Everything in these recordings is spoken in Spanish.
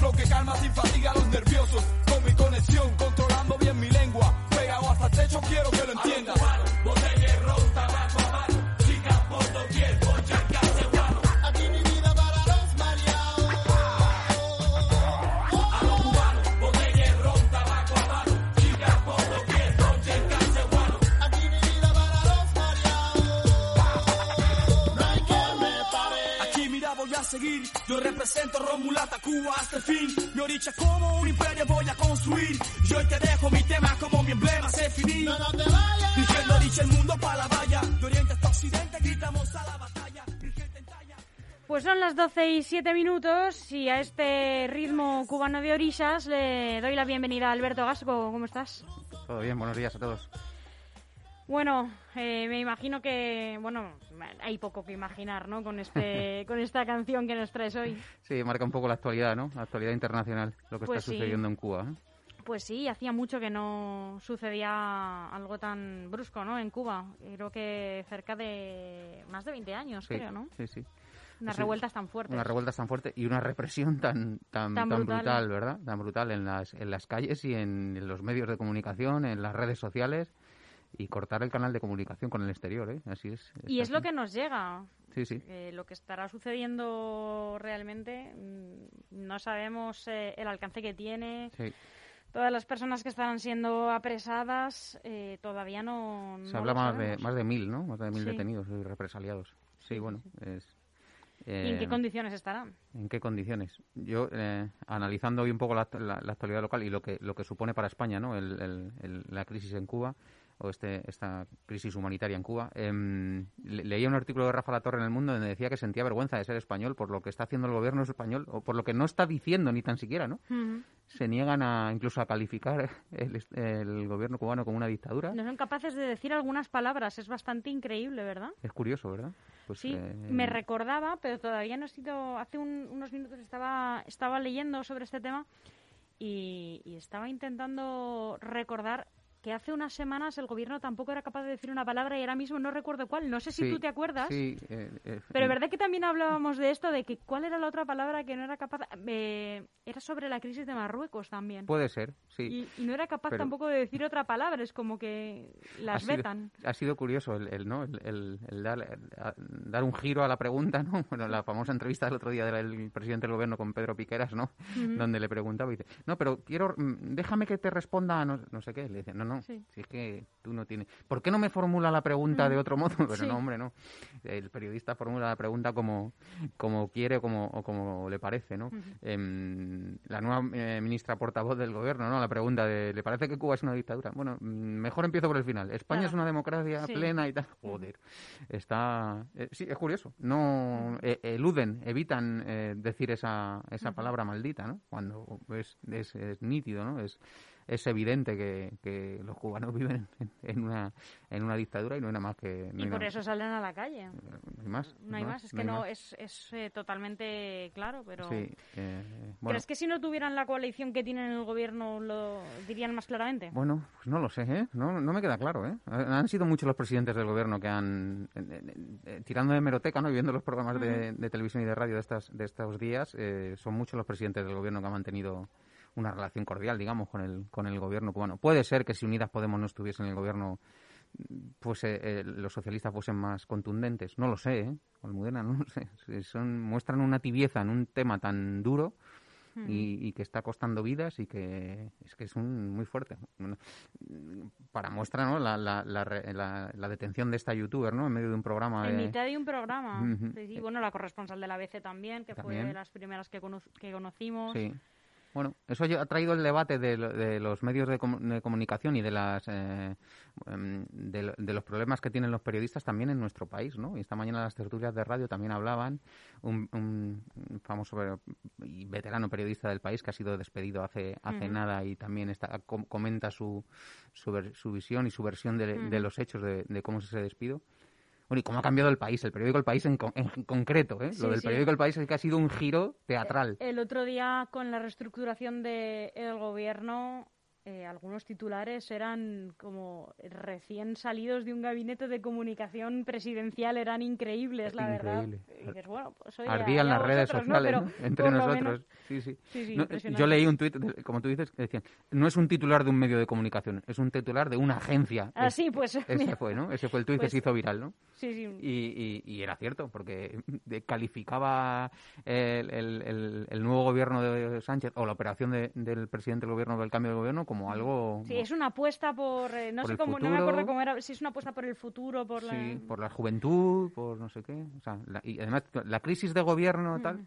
Mi que calma sin fatiga a los nerviosos. Con mi conexión, controlando bien mi lengua. Pegado hasta el techo, quiero yo represento Romulata Cuba hasta el fin. Mi oricha como un imperio voy a construir. Yo hoy te dejo mi tema como mi emblema se finí. No, no te vayas. Dirigiendo dicha el mundo para la valla. De oriente hasta occidente gritamos a la batalla. Pues son las 12 y 7 minutos y a este ritmo cubano de orillas le doy la bienvenida a Alberto Gasco. ¿Cómo estás? Todo bien, buenos días a todos. Bueno, eh, me imagino que, bueno, hay poco que imaginar, ¿no? Con este, con esta canción que nos traes hoy. Sí, marca un poco la actualidad, ¿no? La actualidad internacional, lo que Pues está sí. sucediendo en Cuba. ¿eh? Pues sí, hacía mucho que no sucedía algo tan brusco, ¿no? En Cuba. Creo que cerca de más de 20 años, Sí, creo, ¿no? sí, sí. Unas Sí. revueltas tan fuertes. Una revuelta tan fuerte y una represión tan tan, Tan tan brutal. brutal. ¿verdad? Tan brutal en las, en las calles y en, los medios de comunicación, en las redes sociales y cortar el canal de comunicación con el exterior, ¿eh? Así es. Y es así. lo que nos llega. Sí, sí. Eh, lo que estará sucediendo realmente, mm, no sabemos eh, el alcance que tiene. sí. Todas las personas que están siendo apresadas eh, todavía no. Se no habla más de, más de mil, ¿no? Más de mil Sí. detenidos y represaliados. Sí, bueno, es... ¿Y en qué eh, condiciones estarán? ¿En qué condiciones? Yo, eh, analizando hoy un poco la, la- la actualidad local y lo que, lo que supone para España ¿no? El- el- el- la crisis en Cuba, o este, esta crisis humanitaria en Cuba, em, le- leía un artículo de Rafa Latorre en El Mundo donde decía que sentía vergüenza de ser español por lo que está haciendo el gobierno español, o por lo que no está diciendo ni tan siquiera, ¿no? Se niegan a incluso a calificar el, el gobierno cubano como una dictadura. No son capaces de decir algunas palabras. Es bastante increíble, ¿verdad? Es curioso, ¿verdad? Pues, Sí, eh, me recordaba, pero todavía no he sido. Hace un- unos minutos estaba, estaba leyendo sobre este tema y, y estaba intentando recordar que hace unas semanas el gobierno tampoco era capaz de decir una palabra y ahora mismo no recuerdo cuál. No sé si sí, tú te acuerdas. Sí, eh, eh, Pero verdad que también hablábamos de esto, de que cuál era la otra palabra que no era capaz. eh, era sobre la crisis de Marruecos también. Puede ser, sí. Y, y no era capaz Pero- tampoco de decir otra palabra, es como que las ha sido, vetan. Ha sido curioso el, el, ¿no? el, el- el dar, el- a- dar un giro a la pregunta, ¿no? Bueno, la famosa entrevista del otro día del presidente del gobierno con Pedro Piqueras, ¿no? Donde le preguntaba y dice, no, pero quiero, mm, déjame que te responda a no, no sé qué. Le dice, no, no, Sí. si es que tú no tienes... ¿Por qué no me formula la pregunta de otro modo? Pero Sí. no, hombre, no. El periodista formula la pregunta como, como quiere o como, o como le parece, ¿no? Em, la nueva eh, ministra portavoz del gobierno, ¿no? La pregunta de, ¿le parece que Cuba es una dictadura? Bueno, mm, mejor empiezo por el final. España Claro. es una democracia Sí. plena y tal. Joder. Está... eh, sí, es curioso. No eh, eluden, evitan eh, decir esa, esa palabra maldita, ¿no? Cuando es, es, es nítido, ¿no? Es, es evidente que, que los cubanos viven en, en una, en una dictadura y no hay nada más que... no Y por eso salen a la calle. no hay más. No hay más, es que no, más. es, es eh, totalmente claro, pero... Sí, eh, bueno. ¿Crees que si no tuvieran la coalición que tienen en el gobierno lo dirían más claramente? Bueno, pues no lo sé, ¿eh? No, no me queda claro, ¿eh? Han sido muchos los presidentes del gobierno que han, eh, eh, eh, tirando de meroteca, ¿no? Y viendo los programas de, de televisión y de radio de, estas, de estos días, eh, son muchos los presidentes del gobierno que han mantenido una relación cordial, digamos, con el, con el gobierno cubano. Puede ser que si Unidas Podemos no estuviese en el gobierno, pues eh, eh, los socialistas fuesen más contundentes. No lo sé, ¿eh? Almudena, no lo sé. Son, muestran una tibieza en un tema tan duro y, y que está costando vidas y que es que es un, muy fuerte. Bueno, para muestra, ¿no? La, la, la, la- la detención de esta youtuber, ¿no? En medio de un programa. En de- mitad de un programa. Sí, sí, bueno, la corresponsal de la ABC también, que fue de las primeras que, cono- que conocimos. Sí. Bueno, eso ha traído el debate de, de los medios de, comu- de comunicación y de las eh, em, de, lo- de los problemas que tienen los periodistas también en nuestro país, ¿no? Y esta mañana las tertulias de radio también hablaban un, un famoso y veterano periodista del país que ha sido despedido hace hace nada y también está com- comenta su su, ver- su visión y su versión de, los hechos de, de cómo es ese despido. Bueno, y cómo ha cambiado el país, el periódico El País en, con- en concreto, ¿eh? Sí, Lo del sí. periódico El País es que ha sido un giro teatral. El otro día, con la reestructuración del gobierno, eh, algunos titulares eran como recién salidos de un gabinete de comunicación presidencial, eran increíbles, la Increíble. verdad. Y dices, bueno, pues oye, Ardían las redes sociales. Entre nosotros. menos- Sí, sí. No, yo leí un tuit, como tú dices, que decían, no es un titular de un medio de comunicación, es un titular de una agencia. Ah, Es- sí, pues, Ese mira. fue, ¿no? Ese fue el tuit Pues- que se hizo viral, ¿no? Sí, sí. Y, y- y era cierto, porque calificaba el, el- el- el nuevo gobierno de Sánchez o la operación de- del presidente del gobierno del cambio de gobierno como algo... Sí, es una apuesta por, eh, no Por sé cómo, no me acuerdo cómo era, si es una apuesta por el futuro, por la... sí, por la juventud, por no sé qué. O sea, la- y además la crisis de gobierno tal...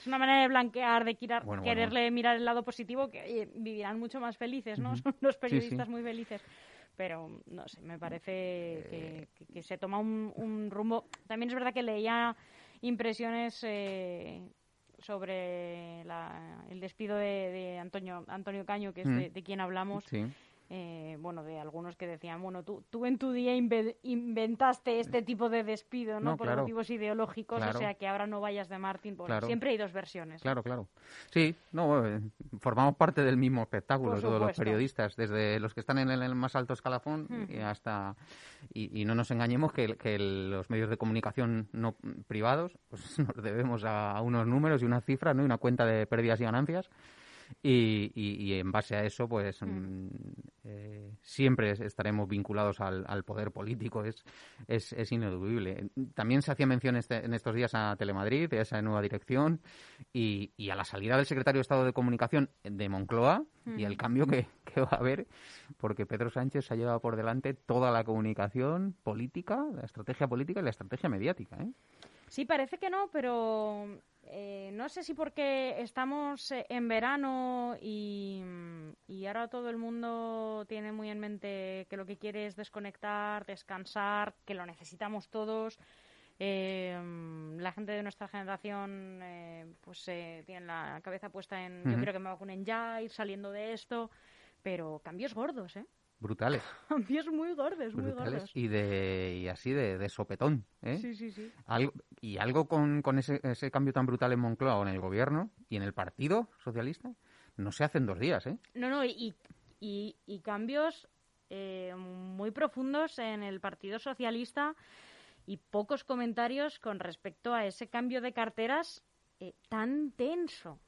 Es una manera de blanquear, de quirar- Bueno, bueno, quererle mirar el lado positivo, que oye, vivirán mucho más felices, ¿no? Son los periodistas muy felices. Pero, no sé, me parece que, que- que se toma un, un rumbo... También es verdad que leía impresiones eh, sobre la- el despido de, de Antonio, Antonio Caño, que es Mm. de, de quien hablamos. Sí. Eh, bueno, de algunos que decían, bueno, tú, tú en tu día inve- inventaste este tipo de despido, ¿no? No, Por claro. motivos ideológicos, Claro. o sea que ahora no vayas de Martín. Bueno, Claro. siempre hay dos versiones. Claro, claro. Sí, no, eh, formamos parte del mismo espectáculo, Por todos los periodistas, desde los que están en el, más alto escalafón y hasta... Y, y no nos engañemos que, que los medios de comunicación no privados pues nos debemos a, a unos números y unas cifras, ¿no? Y una cuenta de pérdidas y ganancias. Y, y- y en base a eso, pues mm, eh, siempre es- estaremos vinculados al, al poder político, es, es, es ineludible. También se hacía mención este- en estos días a Telemadrid, de esa nueva dirección, y, y a la salida del secretario de Estado de Comunicación de Moncloa y el cambio que, que va a haber, porque Pedro Sánchez se ha llevado por delante toda la comunicación política, la estrategia política y la estrategia mediática. ¿eh? Sí, parece que no, pero eh, no sé si porque estamos eh, en verano y, y ahora todo el mundo tiene muy en mente que lo que quiere es desconectar, descansar, que lo necesitamos todos. Eh, la gente de nuestra generación eh, pues eh, tiene la cabeza puesta en yo quiero que me vacunen ya, ir saliendo de esto, pero cambios gordos, ¿eh? Brutales, Cambios muy gordos, muy brutales gordos. y de y así de, de sopetón. ¿eh? Sí, sí, sí. Algo- y algo con, con ese, ese cambio tan brutal en Moncloa o en el gobierno y en el Partido Socialista no se hace en dos días, ¿eh? No, no, y, y, y cambios eh, muy profundos en el Partido Socialista y pocos comentarios con respecto a ese cambio de carteras eh, tan tenso,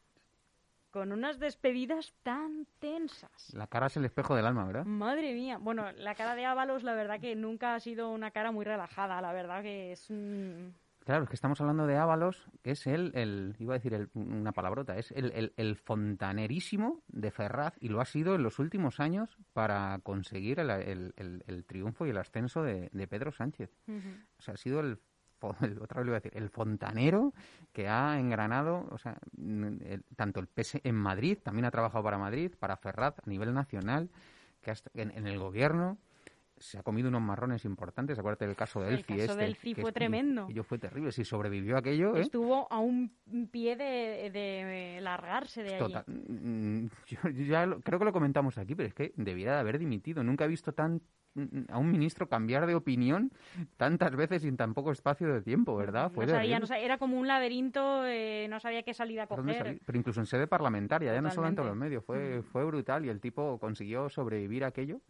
con unas despedidas tan tensas. La cara es el espejo del alma, ¿verdad? Madre mía. Bueno, la cara de Ábalos, la verdad que nunca ha sido una cara muy relajada, la verdad que es... un- Claro, es que estamos hablando de Ábalos, que es el, el iba a decir el- una palabrota, es el, el- el fontanerísimo de Ferraz y lo ha sido en los últimos años para conseguir el, el- el- el triunfo y el ascenso de, de Pedro Sánchez. O sea, ha sido el- otra vez lo voy a decir, el fontanero que ha engranado, o sea, mm, el- tanto el PS en Madrid, también ha trabajado para Madrid, para Ferraz a nivel nacional, que hasta en, en el gobierno se ha comido unos marrones importantes. Acuérdate del caso de El Elfi. caso este, de Elfi fue es- tremendo. Aquello fue terrible. Si sobrevivió aquello, ¿eh? Estuvo a un pie de, de largarse de allí. Total. Mm, Yo, ya lo- creo que lo comentamos aquí, pero es que debiera de haber dimitido. Nunca he visto tan mm, a un ministro cambiar de opinión tantas veces y en tan poco espacio de tiempo, ¿verdad? Fue no sabía, terrible. no sabía, era como un laberinto, eh, no sabía qué salida ¿Por dónde coger. Pero incluso en sede parlamentaria, ya no solo en los medios. Fue, fue brutal y el tipo consiguió sobrevivir a aquello.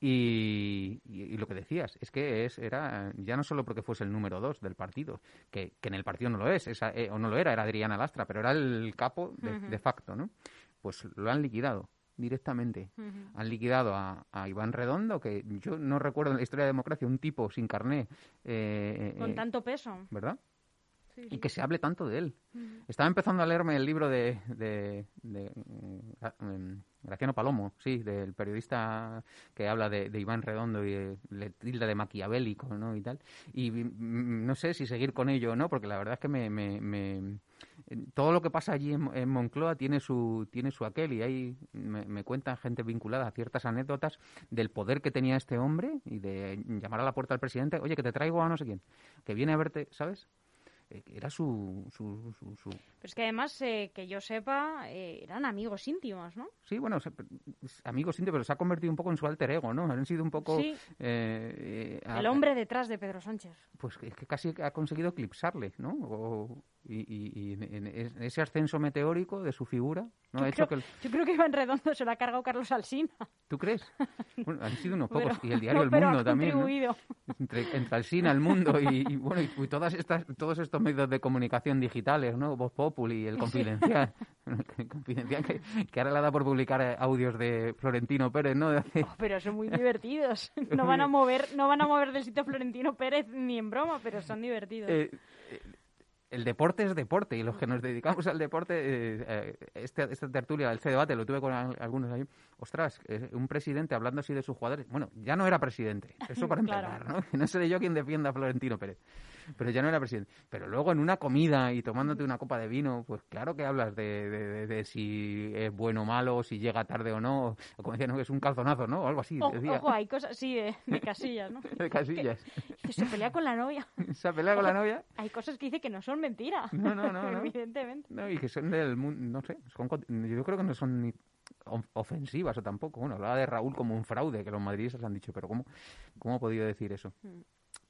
y, y- y lo que decías, es que es, era ya no solo porque fuese el número dos del partido, que, que en el partido no lo es, esa- eh, o no lo era, era Adriana Lastra, pero era el capo de, de facto, ¿no? Pues lo han liquidado directamente. Han liquidado a, a Iván Redondo, que yo no recuerdo en la historia de la democracia un tipo sin carné, eh, Con eh, tanto peso. ¿verdad? Sí, y que se hable tanto de él. Estaba empezando a leerme el libro de, de, de, mm, Gra- mm, Graciano Palomo, sí, del periodista que habla de, de Iván Redondo y de, le tilda de maquiavélico, ¿no? Y tal. Y mm, no sé si seguir con ello o no, porque la verdad es que me, me- me- todo lo que pasa allí en, en Moncloa tiene su tiene su aquel y ahí me, me cuentan gente vinculada a ciertas anécdotas del poder que tenía este hombre y de llamar a la puerta al presidente, oye, que te traigo a no sé quién, que viene a verte, ¿sabes? eh, era su... su, su, su- Pero es que además, eh, que yo sepa, eh, eran amigos íntimos, ¿no? Sí, bueno, se- amigos íntimos, pero se ha convertido un poco en su alter ego, ¿no? Han sido un poco... Sí. eh, El hombre detrás de Pedro Sánchez. Pues es que casi ha conseguido eclipsarle, ¿no? O- y y- y en, en es- ese ascenso meteórico de su figura, ¿no? Yo Ha hecho creo, que... el- yo creo que Iván Redondo se lo ha cargado Carlos Alsina. ¿Tú crees? Bueno, han sido unos Pero- pocos. y el diario El pero Mundo también, ¿no? entre, entre Alsina, el mundo y, y, bueno y, todas estas todos estos medios de comunicación digitales no Voz Populi el Confidencial el Confidencial que, que ahora le da por publicar eh, audios de Florentino Pérez no hace- Oh, pero son muy divertidos. No van a mover, no van a mover del sitio Florentino Pérez ni en broma, pero son divertidos. eh, eh, el deporte es deporte y los que nos dedicamos al deporte eh, eh, este, esta tertulia este debate lo tuve con al- algunos ahí ostras eh, un presidente hablando así de sus jugadores bueno ya no era presidente eso para Claro. empezar ¿no? No seré yo quien defienda a Florentino Pérez pero ya no era presidente. Pero luego en una comida y tomándote una copa de vino, pues claro que hablas de, de- de- de si es bueno o malo, si llega tarde o no, o como decían, no, es un calzonazo, ¿no? O algo así, O- decía. ojo, hay cosas así de, de casillas, ¿no? De casillas. Que se pelea con la novia. Se ha peleado con la novia. Hay cosas que dice que no son mentira. No, no, no. Evidentemente. No, y que son del mundo, no sé, son yo creo que no son ni of- ofensivas o tampoco. Bueno, hablaba de Raúl como un fraude, que los madridistas han dicho, pero ¿cómo, cómo ha podido decir eso? Mm.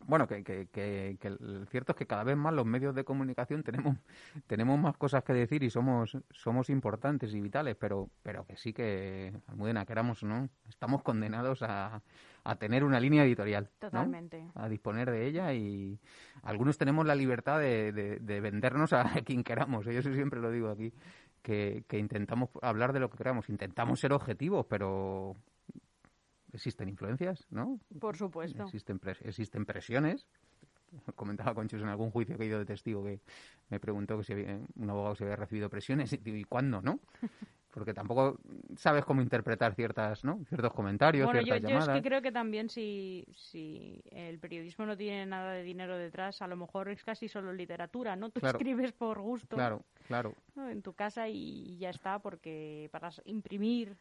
Bueno, que, que, que, que el cierto es que cada vez más los medios de comunicación tenemos tenemos más cosas que decir y somos somos importantes y vitales, pero pero que sí que, Almudena, queramos o no, estamos condenados a, a tener una línea editorial. ¿no? Totalmente. a disponer de ella y algunos tenemos la libertad de, de- de vendernos a quien queramos. ¿eh? Yo eso siempre lo digo aquí, que, que intentamos hablar de lo que queramos, intentamos ser objetivos, pero existen influencias, ¿no? Por supuesto. Existen, pres- existen presiones. Comentaba con Chus en algún juicio que he ido de testigo que me preguntó que si había- un abogado si había recibido presiones y, digo, ¿y cuándo, no? Porque tampoco sabes cómo interpretar ciertas, ¿no? ciertos comentarios, Bueno, yo, ciertas yo es llamadas. que creo que también si, si el periodismo no tiene nada de dinero detrás, a lo mejor es casi solo literatura, ¿no? Tú Claro. escribes por gusto Claro, claro. ¿no? en tu casa y ya está, porque para imprimir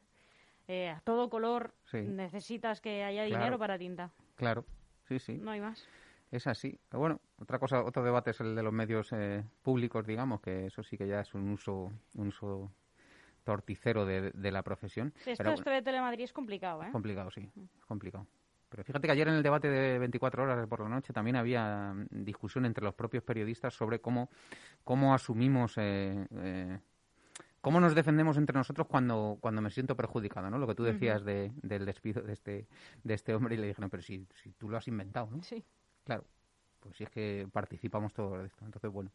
eh, a todo color Sí. necesitas que haya Claro. dinero para tinta. Claro, sí, sí. No hay más. Es así. Pero bueno, otra cosa, otro debate es el de los medios eh, públicos, digamos, que eso sí que ya es un uso, un uso torticero de, de la profesión. Sí, esto, Pero esto de Telemadrid es complicado, ¿eh? es complicado, sí, es complicado. Pero fíjate que ayer en el debate de 24 horas por la noche también había mm, discusión entre los propios periodistas sobre cómo, cómo asumimos, eh, eh, cómo nos defendemos entre nosotros cuando, cuando me siento perjudicado, ¿no? Lo que tú decías de, del despido de este, de este hombre y le dijeron, pero si, si tú lo has inventado, ¿no? Sí. Claro, pues si es que participamos todos de esto. Entonces, bueno.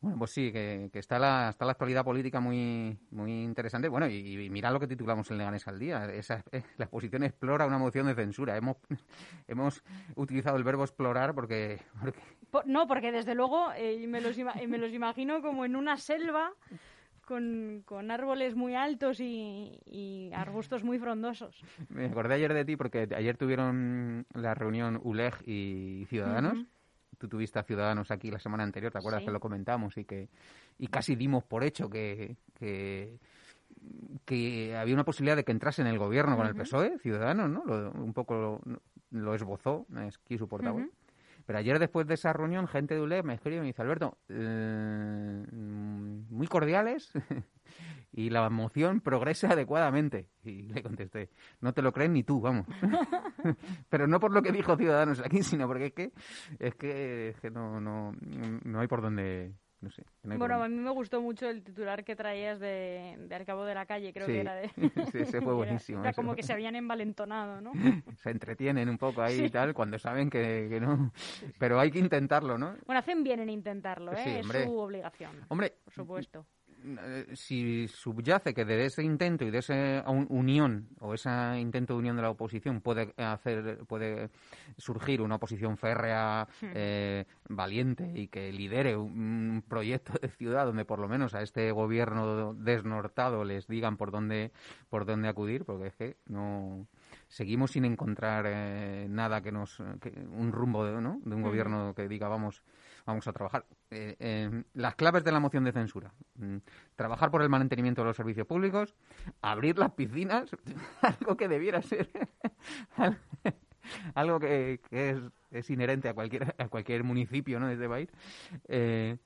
Bueno, pues sí, que, que está, la, está la actualidad política muy muy interesante. Bueno, y, y mira lo que titulamos en Leganés al día. Esa, eh, la exposición explora una moción de censura. Hemos, hemos utilizado el verbo explorar porque, porque Po- no, porque desde luego eh, me, los ima- me los imagino como en una selva con, con árboles muy altos y, y arbustos muy frondosos. me acordé ayer de ti porque ayer tuvieron la reunión ULEG y Ciudadanos. Tú tuviste a Ciudadanos aquí la semana anterior, ¿te acuerdas Sí. que lo comentamos? Y que y casi dimos por hecho que, que, que había una posibilidad de que entrase en el gobierno con el PSOE, Ciudadanos, ¿no? Lo- un poco lo, lo esbozó, es aquí su portavoz. Pero ayer, después de esa reunión, gente de ULEG me escribe y me dice, Alberto, eh, muy cordiales y la moción progresa adecuadamente. Y le contesté, no te lo crees ni tú, vamos. Pero no por lo que dijo Ciudadanos aquí, sino porque es que, es que, es que no, no, no hay por dónde, no sé. no Bueno, a dónde. mí me gustó mucho el titular que traías de, de Al cabo de la calle, creo Sí. que era de... Sí, ese fue era- buenísimo, Era ese como que se habían envalentonado, ¿no? Se entretienen un poco ahí y Sí. tal, cuando saben que, que no. Pero hay que intentarlo, ¿no? Bueno, hacen bien en intentarlo, ¿eh? Sí, es su obligación, Hombre, por supuesto. Eh, si subyace que de ese intento y de esa un- unión o ese intento de unión de la oposición puede hacer puede surgir una oposición férrea eh, valiente y que lidere un, un proyecto de ciudad donde por lo menos a este gobierno desnortado les digan por dónde por dónde acudir porque es que no seguimos sin encontrar eh, nada que nos que- un rumbo de, ¿no? de un gobierno que diga vamos vamos a trabajar Eh, eh, las claves de la moción de censura Mm, trabajar por el mantenimiento de los servicios públicos abrir las piscinas algo que debiera ser algo que, que es es inherente a cualquier, a cualquier municipio ¿no? de este país. Eh,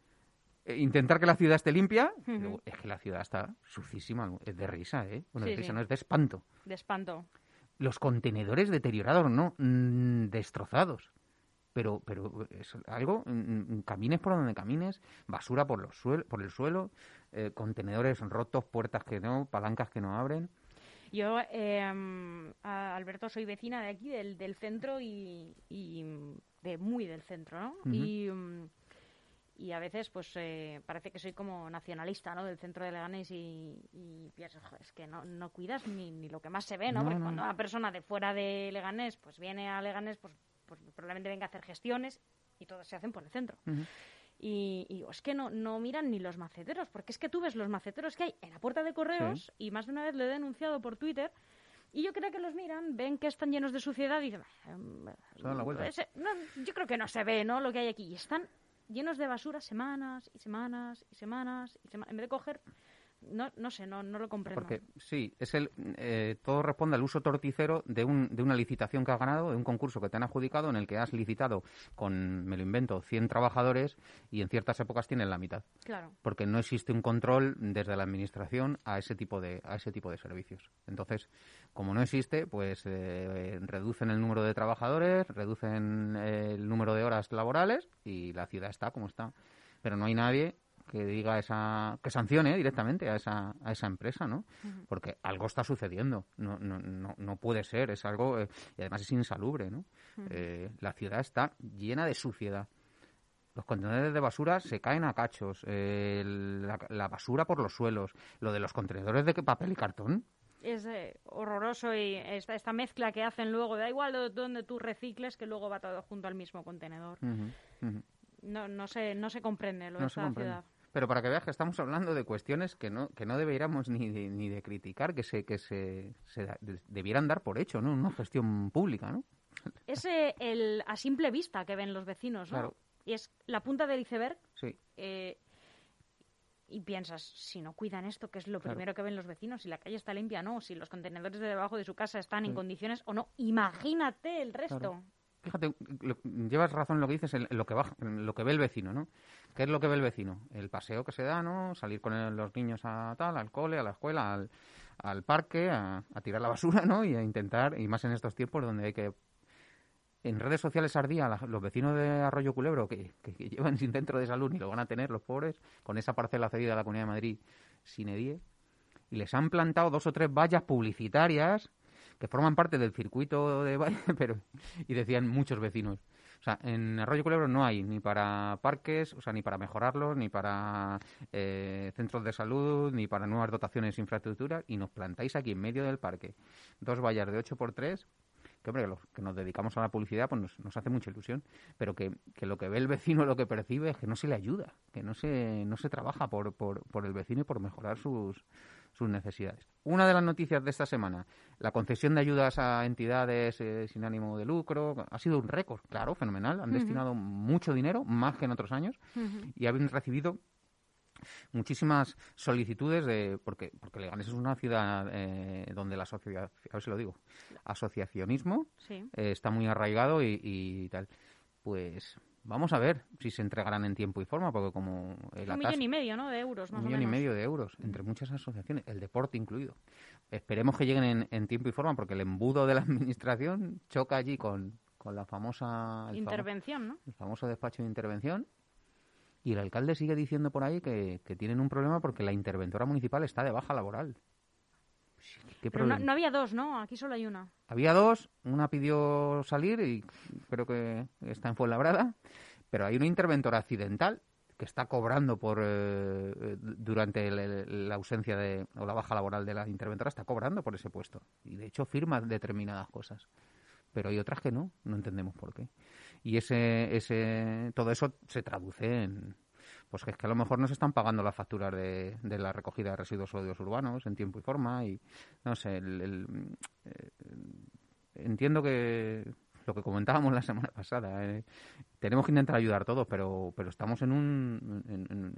intentar que la ciudad esté limpia, luego, es que la ciudad está sucísima, es de risa, ¿eh? Bueno, Sí, de risa sí. no es de espanto. De espanto. Los contenedores deteriorados, no, mm, destrozados. Pero, pero es algo, mm, mm, camines por donde camines, basura por, los suel- por el suelo, eh, contenedores rotos, puertas que no, palancas que no abren. Yo, eh, Alberto, soy vecina de aquí, del, del centro y, y, de muy del centro, ¿no? Ujú. y, mm, y a veces, pues, eh, parece que soy como nacionalista, ¿no? Del centro de Leganés y, y pienso, "Jo, es que no, no cuidas ni, ni lo que más se ve, ¿no? No, Porque no, cuando una persona de fuera de Leganés, pues viene a Leganés, pues, pues probablemente venga a hacer gestiones y todas se hacen por el centro. Ujú. Y, y digo, es que no, no miran ni los maceteros, porque es que tú ves los maceteros que hay en la puerta de correos y más de una vez lo he denunciado por Twitter. Y yo creo que los miran, ven que están llenos de suciedad y dicen, "Ah, mm, la vuelta. ese- no, yo creo que no se ve, ¿no? Lo que hay aquí. Y están llenos de basura semanas y semanas y semanas y semanas. En vez de coger, no, no sé, no, no lo comprendo. Porque sí, es el, eh, todo responde al uso torticero de, un, de una licitación que has ganado, de un concurso que te han adjudicado en el que has licitado con, me lo invento, 100 trabajadores y en ciertas épocas tienen la mitad. Claro. Porque no existe un control desde la administración a ese tipo de, a ese tipo de servicios. Entonces, como no existe, pues eh, reducen el número de trabajadores, reducen eh, el número de horas laborales y la ciudad está como está. Pero no hay nadie que diga esa que sancione directamente a esa a esa empresa no porque algo está sucediendo. No no no, no puede ser. Es algo eh, y además es insalubre no Eh, la ciudad está llena de suciedad. Los contenedores de basura se caen a cachos. Eh, la, la basura por los suelos. Lo de los contenedores de papel y cartón. Es eh, horroroso y esta, esta mezcla que hacen luego, da igual de donde tú recicles, que luego va todo junto al mismo contenedor. No, no, se, no se comprende lo de no esta comprende. ciudad. Pero para que veas que estamos hablando de cuestiones que no, que no deberíamos ni de, ni de criticar, que se, que se, se debieran dar por hecho, ¿no? Una gestión pública, ¿no? Es eh, el a simple vista que ven los vecinos, ¿no? Claro. Y es la punta del iceberg Sí. eh, y piensas, si no cuidan esto, que es lo Claro. primero que ven los vecinos, si la calle está limpia, no, si los contenedores de debajo de su casa están en condiciones o no, imagínate el resto. Claro. Fíjate, llevas razón lo que dices, en lo que, baja, lo que ve el vecino, ¿no? ¿Qué es lo que ve el vecino? El paseo que se da, ¿no? Salir con los niños a tal, al cole, a la escuela, al, parque, a, tirar la basura, ¿no? Y a intentar, y más en estos tiempos donde hay que... En redes sociales ardía los vecinos de Arroyo Culebro que, que- que llevan sin centro de salud ni lo van a tener los pobres, con esa parcela cedida a la Comunidad de Madrid sin edie, y les han plantado dos o tres vallas publicitarias que forman parte del circuito de vallas, pero y decían muchos vecinos. O sea, en Arroyo Culebro no hay ni para parques, o sea, ni para mejorarlos, ni para eh, centros de salud, ni para nuevas dotaciones de infraestructura, y nos plantáis aquí en medio del parque dos vallas de 8x3, que hombre, los que nos dedicamos a la publicidad, pues nos, nos hace mucha ilusión, pero que, que lo que ve el vecino, lo que percibe es que no se le ayuda, que no se, no se trabaja por, por, por el vecino y por mejorar sus, sus necesidades. Una de las noticias de esta semana, la concesión de ayudas a entidades eh, sin ánimo de lucro, ha sido un récord, claro, fenomenal. Han destinado mucho dinero, más que en otros años, y han recibido muchísimas solicitudes de porque porque Leganés es una ciudad eh, donde la asociación a ver si lo digo asociacionismo Sí. eh, está muy arraigado y, y tal pues vamos a ver si se entregarán en tiempo y forma porque como el Un millón y medio, ¿no? De euros, más un o millón y menos. medio de euros entre muchas asociaciones, el deporte incluido. Esperemos que lleguen en, en tiempo y forma porque el embudo de la administración choca allí con, con la famosa famo- Intervención, ¿no? el famoso despacho de intervención y el alcalde sigue diciendo por ahí que, que tienen un problema porque la interventora municipal está de baja laboral. Sí, ¿Qué Pero no, no había dos, ¿no? Aquí solo hay una. Había dos, una pidió salir y creo que está en Fuenlabrada, pero hay una interventora accidental que está cobrando por eh, eh, durante el- el- la ausencia de o la baja laboral de la interventora está cobrando por ese puesto y de hecho firma determinadas cosas pero hay otras que no no entendemos por qué y ese ese todo eso se traduce en pues que es que a lo mejor no se están pagando las facturas de, de la recogida de residuos sólidos urbanos en tiempo y forma y no sé el- el, eh, entiendo que lo que comentábamos la semana pasada eh, tenemos que intentar ayudar todos pero pero estamos en un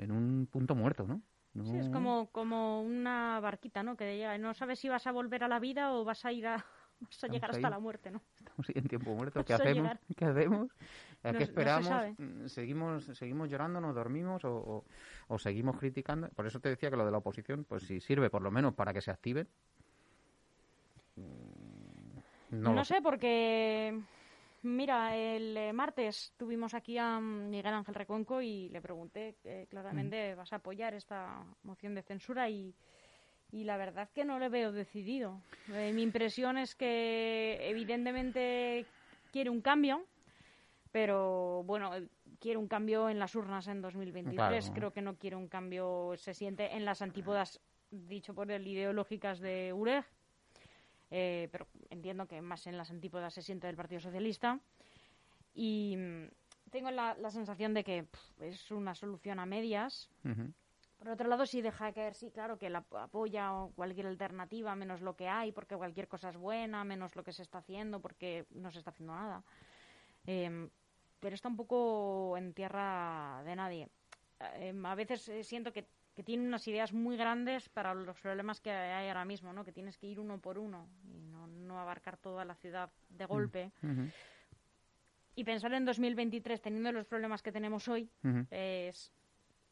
en, un punto muerto no Sí, es como, como una barquita, ¿no? Que llega, no sabes si vas a volver a la vida o vas a ir a, Vas a llegar hasta ahí. la muerte, ¿no? Estamos ahí en tiempo muerto. ¿Qué hacemos? ¿Qué hacemos? ¿A No- esperamos? Mm, ¿Seguimos, ¿Seguimos llorando, nos dormimos o, o- o seguimos criticando? Por eso te decía que lo de la oposición, pues si sirve por lo menos para que se activen. mm, No, sé, porque. Mira, el eh, martes tuvimos aquí a mm, Miguel Ángel Recuenco y le pregunté eh, claramente, ¿vas a apoyar esta moción de censura? Y, y la verdad que no le veo decidido. Eh, mi impresión es que evidentemente quiere un cambio, pero bueno, eh, quiere un cambio en las urnas en 2023. Claro. Creo que no quiere un cambio, se siente en las antípodas, dicho por él, ideológicas de UREG. Eh, pero entiendo que más en las antípodas se siente del Partido Socialista. Y mm, tengo la, la sensación de que es una solución a medias. Por otro lado, sí deja caer, sí, claro, que la apoya cualquier alternativa, menos lo que hay, porque cualquier cosa es buena, menos lo que se está haciendo, porque no se está haciendo nada. Em, pero está un poco en tierra de nadie. Em, a veces eh, siento que, que tiene unas ideas muy grandes para los problemas que hay ahora mismo, ¿no? Que tienes que ir uno por uno y no, no abarcar toda la ciudad de golpe. Ujú. Y pensar en 2023 teniendo los problemas que tenemos hoy Ujú. es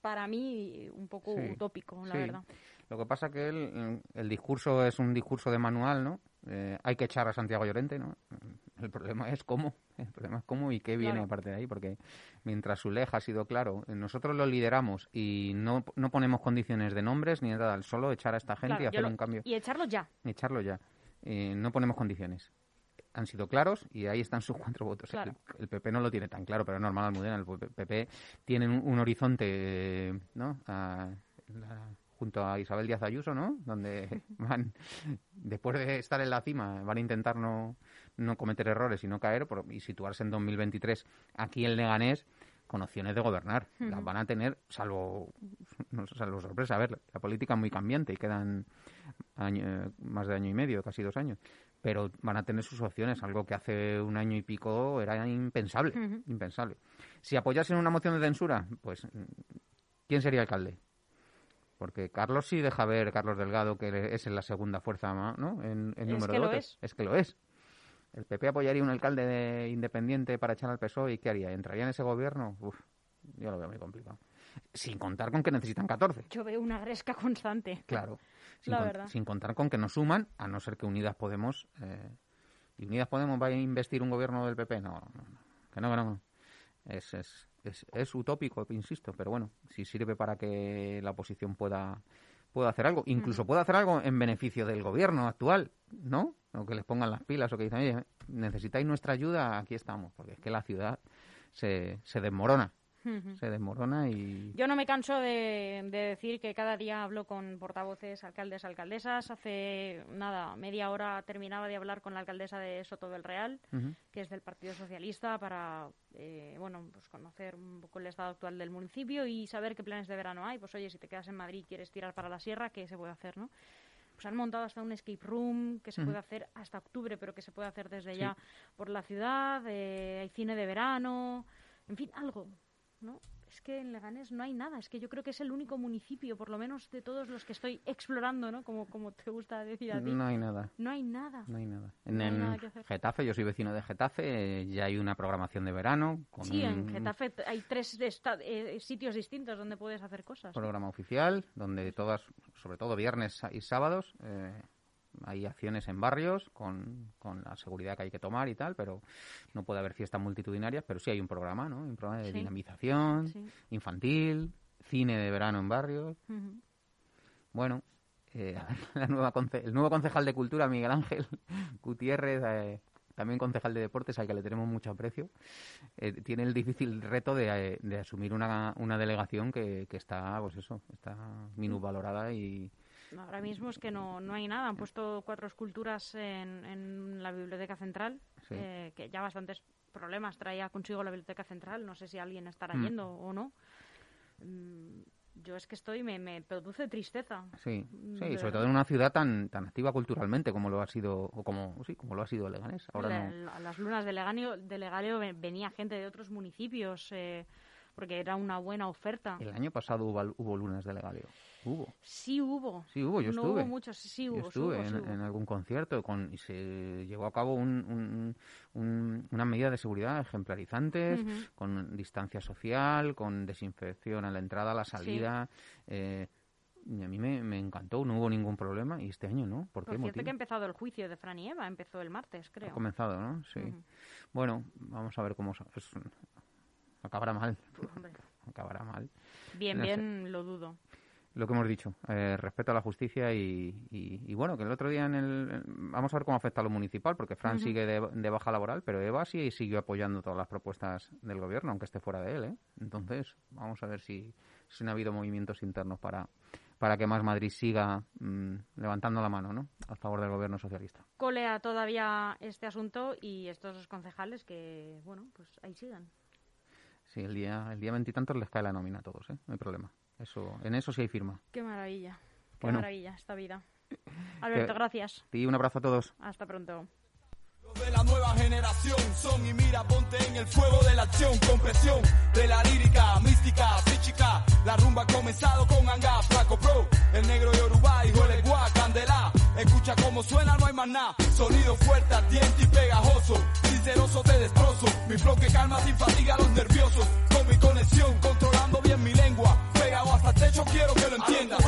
para mí un poco Sí, utópico, la sí. verdad. Lo que pasa que el, mm, el discurso es un discurso de manual, ¿no? Eh, hay que echar a Santiago Llorente, ¿no? El problema es cómo, el problema es cómo y qué viene Claro. aparte de ahí, porque mientras su leja ha sido claro, eh, nosotros lo lideramos y no, no ponemos condiciones de nombres ni nada, solo echar a esta gente Claro, y hacer lo- un cambio, Y echarlo ya. echarlo ya. Eh, no ponemos condiciones. Han sido claros y ahí están sus cuatro votos. Claro. El, el PP no lo tiene tan claro, pero es normal, Almudena. El PP tiene un, un horizonte, ¿no? A- la- junto a Isabel Díaz Ayuso, ¿no? Donde van, después de estar en la cima, van a intentar no, no cometer errores y no caer por- y situarse en 2023 aquí en Leganés con opciones de gobernar. Las van a tener, salvo, no, salvo sorpresa. A ver, la política es muy cambiante y quedan año- más de año y medio, casi dos años. Pero van a tener sus opciones, algo que hace un año y pico era impensable, impensable. Si apoyasen una moción de censura, pues, ¿quién sería alcalde? Porque Carlos sí deja ver, Carlos Delgado, que es en la segunda fuerza ¿no? en, en Es número que de lo votos. es. Es que lo es. ¿El PP apoyaría un alcalde de- independiente para echar al PSOE y qué haría? ¿Entraría en ese gobierno? Uf, yo lo veo muy complicado. Sin contar con que necesitan 14. Yo veo una gresca constante. Claro. Sin, La con- verdad. sin contar con que nos suman, a no ser que Unidas Podemos. eh, ¿Y Unidas Podemos va a investir un gobierno del PP? No, no, no. Que no, que no. Es, es, es, es utópico, insisto, pero bueno, si sirve para que la oposición pueda, pueda hacer algo, incluso pueda hacer algo en beneficio del gobierno actual, ¿no? O que les pongan las pilas o que dicen, oye, necesitáis nuestra ayuda, aquí estamos, porque es que la ciudad se, se desmorona, Se desmorona y... Yo no me canso de, de decir que cada día hablo con portavoces, alcaldes, alcaldesas. Hace nada, media hora terminaba de hablar con la alcaldesa de Soto del Real, que es del Partido Socialista, para eh, bueno, pues conocer un poco el estado actual del municipio y saber qué planes de verano hay. Pues oye, si te quedas en Madrid y quieres tirar para la sierra, ¿qué se puede hacer, no? Pues han montado hasta un escape room que se puede hacer hasta octubre, pero que se puede hacer desde Sí. ya por la ciudad. eh, hay cine de verano, en fin, algo, ¿no? Es que en Leganés no hay nada. Es que yo creo que es el único municipio, por lo menos de todos los que estoy explorando, ¿no? Como, como te gusta decir a ti. No hay nada. No hay nada. No hay nada. En, No hay en nada que hacer. Getafe, yo soy vecino de Getafe, ya hay una programación de verano con Sí, en Getafe hay tres eh, sitios distintos donde puedes hacer cosas. programa oficial donde todas, sobre todo viernes y sábados, eh, hay acciones en barrios con, con la seguridad que hay que tomar y tal, pero no puede haber fiestas multitudinarias, pero sí hay un programa, ¿no? Un programa de Sí. dinamización, Sí. infantil, cine de verano en barrios. Bueno, eh, la nueva conce- el nuevo concejal de Cultura, Miguel Ángel Gutiérrez, eh, también concejal de Deportes, al que le tenemos mucho aprecio, eh, tiene el difícil reto de, eh, de asumir una, una delegación que, que está, pues eso, está minusvalorada y Ahora mismo es que no, no hay nada. Han puesto cuatro esculturas en, en la Biblioteca Central, Sí. eh, que ya bastantes problemas traía consigo la Biblioteca Central. No sé si alguien estará Mm. yendo o no. Mm, Yo es que estoy, me, me produce tristeza. sí, Mm, sí, sobre verdad. todo en una ciudad tan tan activa culturalmente como lo ha sido o como sí, como lo ha sido Leganés. Ahora La- no. la- las lunas de Leganio, de Legaleo ve- venía gente de otros municipios. eh, porque era una buena oferta. El año pasado hubo, hubo lunes de legalio. Hubo. Sí hubo. Sí hubo, yo no estuve. hubo muchos, sí Yo hubo, sí estuve hubo, en, sí hubo. en algún concierto con, y se llevó a cabo un, un- un- una medida de seguridad ejemplarizantes, con distancia social, con desinfección a la entrada, a la salida. eh, y a mí me, me encantó, no hubo ningún problema. Y este año no. ¿Por qué Por cierto motivo? que ha empezado el juicio de Fran y Eva, empezó el martes, Ha creo. comenzado, ¿no? Sí. Bueno, vamos a ver cómo... es- acabará mal. Hombre, Acabará mal. Bien, No sé. bien, lo dudo. Lo que hemos dicho, eh, respeto a la justicia y, y- y bueno, que el otro día en el... Vamos a ver cómo afecta a lo municipal, porque Fran sigue de, de baja laboral, pero Eva sí siguió apoyando todas las propuestas del gobierno, aunque esté fuera de él, ¿eh? Entonces, vamos a ver si, si no ha habido movimientos internos para, para que Más Madrid siga mm, levantando la mano, ¿no? A favor del gobierno socialista. Colea todavía este asunto y estos concejales que, bueno, pues ahí sigan. Sí, el día el día veintitantos les cae la nómina a todos, ¿eh? No hay problema. Eso, en eso sí hay firma. Qué maravilla, qué Bueno. maravilla esta vida. Alberto, gracias. Y un abrazo a todos. Hasta pronto. De la nueva generación son y mira, ponte en el fuego de la acción, compresión de la lírica, mística, física. La rumba ha comenzado con Anga, Flaco Pro, el negro Yoruba, hijo de Gua, Candela. Escucha cómo suena, no hay más nada. Sonido fuerte, ardiente y pegajoso. Sinceroso te destrozo. Mi flow que calma sin fatiga a los nerviosos. Con mi conexión, controlando bien mi lengua. Pegado hasta el techo, quiero que lo entiendas.